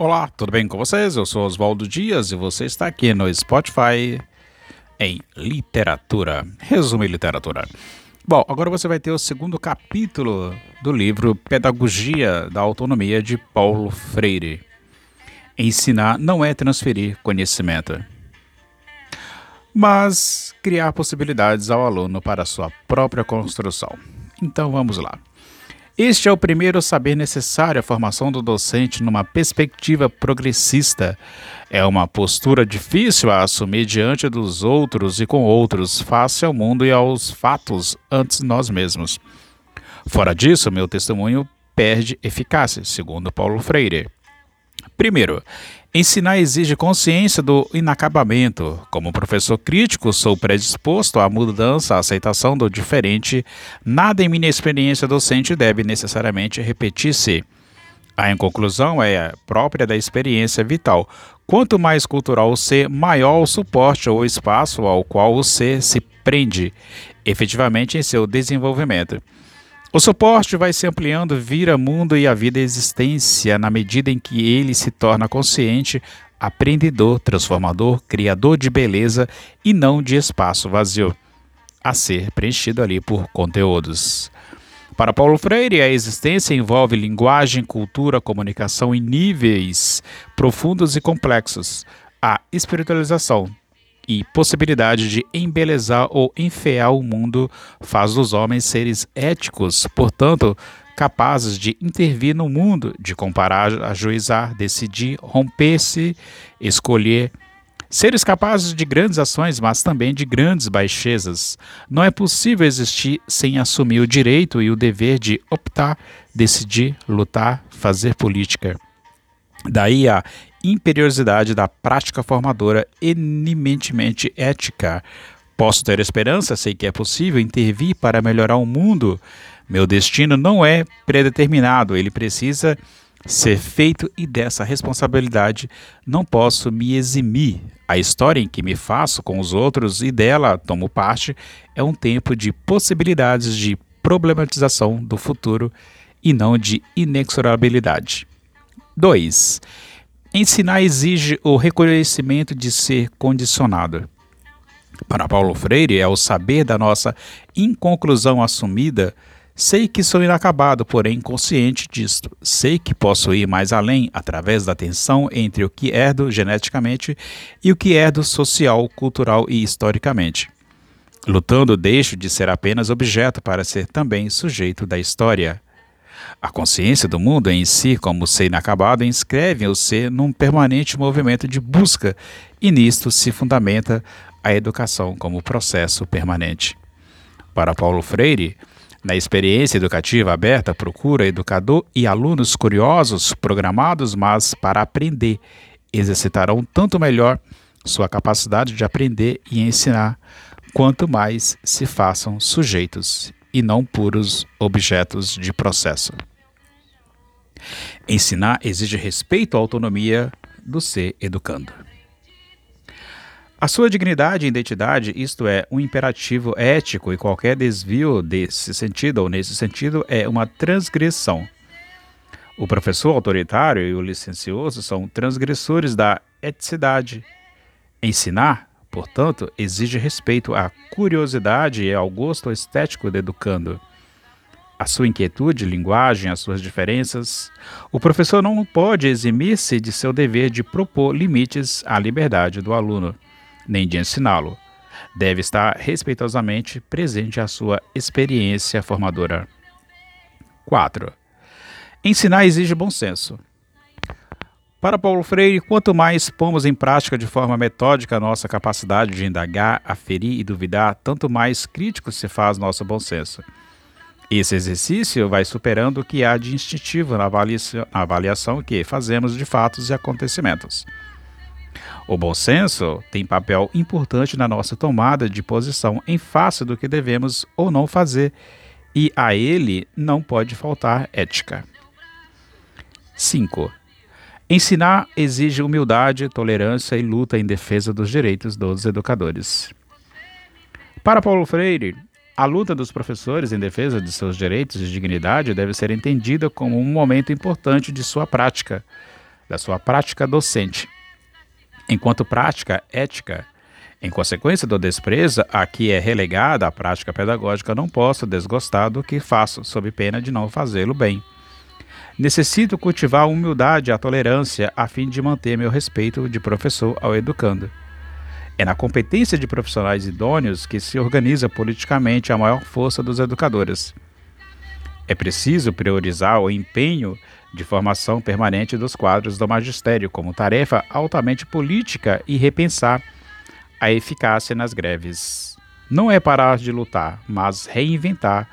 Olá, tudo bem com vocês? Eu sou Oswaldo Dias e você está aqui no Spotify em Literatura. Resumo em Literatura. Bom, agora você vai ter o segundo capítulo do livro Pedagogia da Autonomia de Paulo Freire. Ensinar não é transferir conhecimento, mas criar possibilidades ao aluno para sua própria construção. Então vamos lá. Este é o primeiro saber necessário à formação do docente numa perspectiva progressista. É uma postura difícil a assumir diante dos outros e com outros, face ao mundo e aos fatos antes nós mesmos. Fora disso, meu testemunho perde eficácia, segundo Paulo Freire. Primeiro, ensinar exige consciência do inacabamento. Como professor crítico, sou predisposto à mudança, à aceitação do diferente. Nada em minha experiência docente deve necessariamente repetir-se. A conclusão é própria da experiência vital. Quanto mais cultural o ser, maior o suporte ou espaço ao qual o ser se prende, efetivamente em seu desenvolvimento. O suporte vai se ampliando, vira mundo e a vida existência na medida em que ele se torna consciente, aprendedor, transformador, criador de beleza e não de espaço vazio, a ser preenchido ali por conteúdos. Para Paulo Freire, a existência envolve linguagem, cultura, comunicação em níveis profundos e complexos. A espiritualização e possibilidade de embelezar ou enfear o mundo faz dos homens seres éticos, portanto, capazes de intervir no mundo, de comparar, ajuizar, decidir, romper-se, escolher. Seres capazes de grandes ações, mas também de grandes baixezas. Não é possível existir sem assumir o direito e o dever de optar, decidir, lutar, fazer política. Daí a imperiosidade da prática formadora eminentemente ética. Posso ter esperança, sei que é possível intervir para melhorar o mundo. Meu destino não é predeterminado, ele precisa ser feito e dessa responsabilidade não posso me eximir. A história em que me faço com os outros e dela tomo parte é um tempo de possibilidades de problematização do futuro e não de inexorabilidade. 2. Ensinar exige o reconhecimento de ser condicionado. Para Paulo Freire, é o saber da nossa inconclusão assumida. Sei que sou inacabado, porém consciente disto. Sei que posso ir mais além através da tensão entre o que herdo geneticamente e o que herdo social, cultural e historicamente. Lutando, deixo de ser apenas objeto para ser também sujeito da história. A consciência do mundo em si, como ser inacabado, inscreve o ser num permanente movimento de busca, e nisto se fundamenta a educação como processo permanente. Para Paulo Freire, na experiência educativa aberta, procura educador e alunos curiosos, programados, mas para aprender, exercitarão tanto melhor sua capacidade de aprender e ensinar, quanto mais se façam sujeitos e não puros objetos de processo. Ensinar exige respeito à autonomia do ser educando. A sua dignidade e identidade, isto é, um imperativo ético, e qualquer desvio desse sentido ou nesse sentido é uma transgressão. O professor autoritário e o licencioso são transgressores da eticidade. Ensinar Portanto, exige respeito à curiosidade e ao gosto estético do educando. A sua inquietude, linguagem, as suas diferenças. O professor não pode eximir-se de seu dever de propor limites à liberdade do aluno, nem de ensiná-lo. Deve estar respeitosamente presente à sua experiência formadora. 4. Ensinar exige bom senso. Para Paulo Freire, quanto mais pomos em prática de forma metódica a nossa capacidade de indagar, aferir e duvidar, tanto mais crítico se faz nosso bom senso. Esse exercício vai superando o que há de instintivo na avaliação que fazemos de fatos e acontecimentos. O bom senso tem papel importante na nossa tomada de posição em face do que devemos ou não fazer, e a ele não pode faltar ética. 5. Ensinar exige humildade, tolerância e luta em defesa dos direitos dos educadores. Para Paulo Freire, a luta dos professores em defesa de seus direitos e dignidade deve ser entendida como um momento importante de sua prática. da sua prática docente. Enquanto prática ética, em consequência do desprezo a que é relegada a prática pedagógica, não posso desgostar do que faço, sob pena de não fazê-lo bem. Necessito cultivar a humildade e a tolerância a fim de manter meu respeito de professor ao educando. É na competência de profissionais idôneos que se organiza politicamente a maior força dos educadores. É preciso priorizar o empenho de formação permanente dos quadros do magistério como tarefa altamente política e repensar a eficácia nas greves. Não é parar de lutar, mas reinventar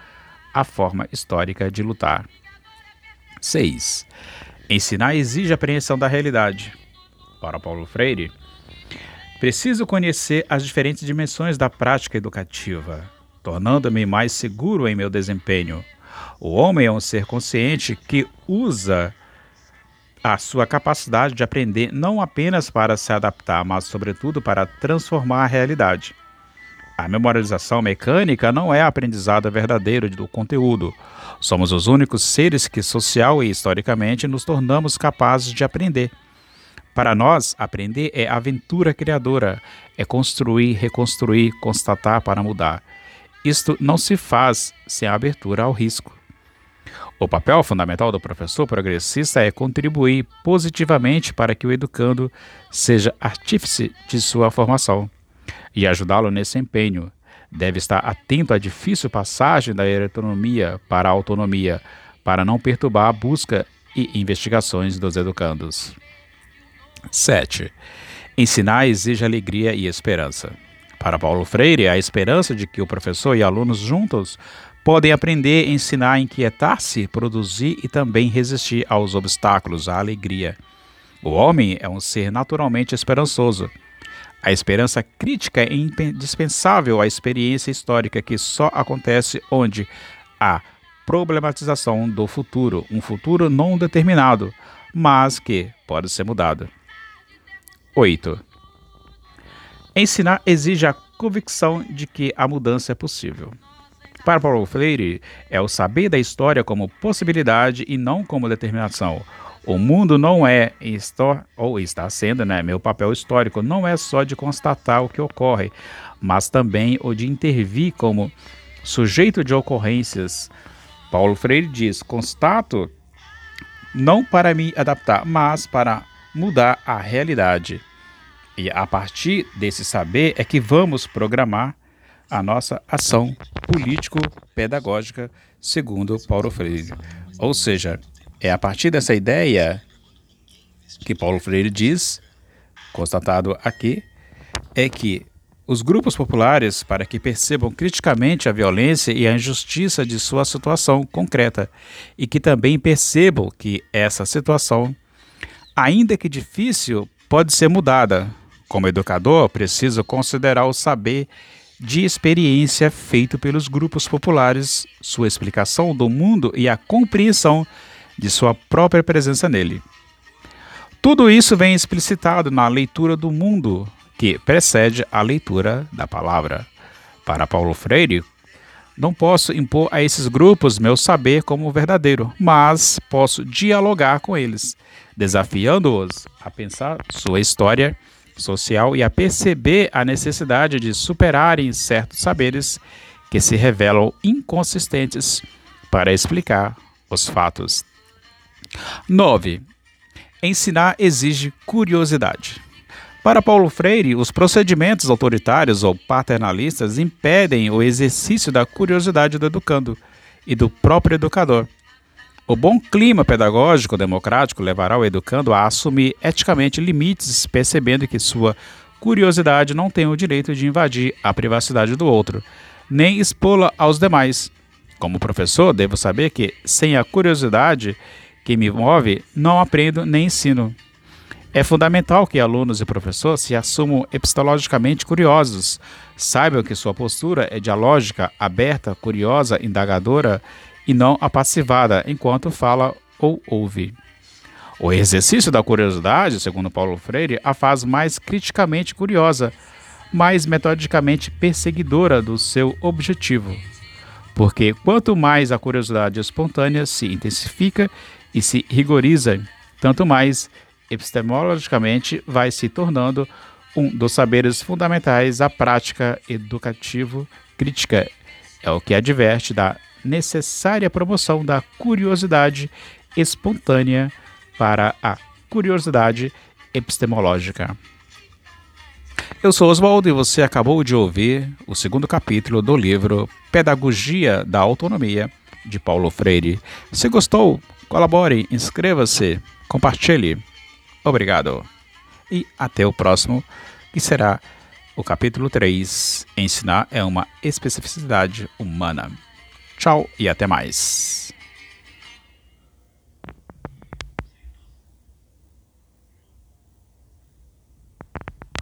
a forma histórica de lutar. 6. Ensinar exige apreensão da realidade. Para Paulo Freire, preciso conhecer as diferentes dimensões da prática educativa, tornando-me mais seguro em meu desempenho. O homem é um ser consciente que usa a sua capacidade de aprender não apenas para se adaptar, mas sobretudo para transformar a realidade. A memorialização mecânica não é aprendizado verdadeiro do conteúdo. Somos os únicos seres que, social e historicamente, nos tornamos capazes de aprender. Para nós, aprender é aventura criadora, é construir, reconstruir, constatar para mudar. Isto não se faz sem abertura ao risco. O papel fundamental do professor progressista é contribuir positivamente para que o educando seja artífice de sua formação e ajudá-lo nesse empenho. Deve estar atento à difícil passagem da heteronomia para a autonomia, para não perturbar a busca e investigações dos educandos. 7. Ensinar exige alegria e esperança. Para Paulo Freire, a esperança de que o professor e alunos juntos podem aprender, ensinar, inquietar-se, produzir e também resistir aos obstáculos, à alegria. O homem é um ser naturalmente esperançoso. A esperança crítica é indispensável à experiência histórica que só acontece onde há problematização do futuro, um futuro não determinado, mas que pode ser mudado. 8. Ensinar exige a convicção de que a mudança é possível. Para Paulo Freire, é o saber da história como possibilidade e não como determinação. O mundo não é, ou está sendo, né, meu papel histórico, não é só de constatar o que ocorre, mas também o de intervir como sujeito de ocorrências. Paulo Freire diz: constato não para me adaptar, mas para mudar a realidade. E a partir desse saber é que vamos programar a nossa ação político-pedagógica, segundo Paulo Freire. Ou seja, é a partir dessa ideia que Paulo Freire diz, constatado aqui, é que os grupos populares, para que percebam criticamente a violência e a injustiça de sua situação concreta, e que também percebam que essa situação, ainda que difícil, pode ser mudada. Como educador, preciso considerar o saber de experiência feito pelos grupos populares, sua explicação do mundo e a compreensão de sua própria presença nele. Tudo isso vem explicitado na leitura do mundo, que precede a leitura da palavra. Para Paulo Freire, não posso impor a esses grupos meu saber como verdadeiro, mas posso dialogar com eles, desafiando-os a pensar sua história social e a perceber a necessidade de superarem certos saberes que se revelam inconsistentes para explicar os fatos. 9. Ensinar exige curiosidade. Para Paulo Freire, os procedimentos autoritários ou paternalistas impedem o exercício da curiosidade do educando e do próprio educador. O bom clima pedagógico democrático levará o educando a assumir eticamente limites, percebendo que sua curiosidade não tem o direito de invadir a privacidade do outro, nem expô-la aos demais. Como professor, devo saber que, sem a curiosidade que me move, não aprendo nem ensino. É fundamental que alunos e professores se assumam epistologicamente curiosos, saibam que sua postura é dialógica, aberta, curiosa, indagadora e não apassivada enquanto fala ou ouve. O exercício da curiosidade, segundo Paulo Freire, a faz mais criticamente curiosa, mais metodicamente perseguidora do seu objetivo. Porque quanto mais a curiosidade espontânea se intensifica e se rigoriza, tanto mais epistemologicamente vai se tornando um dos saberes fundamentais da prática educativo crítica. É o que adverte da necessária promoção da curiosidade espontânea para a curiosidade epistemológica. Eu sou Oswaldo e você acabou de ouvir o segundo capítulo do livro Pedagogia da Autonomia, de Paulo Freire. Se gostou, colabore, inscreva-se, compartilhe. Obrigado. E até o próximo, que será o capítulo 3: Ensinar é uma especificidade humana. Tchau e até mais.